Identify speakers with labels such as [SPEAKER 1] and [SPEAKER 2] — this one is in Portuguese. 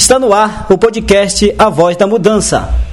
[SPEAKER 1] Está no ar o podcast A Voz da Mudança.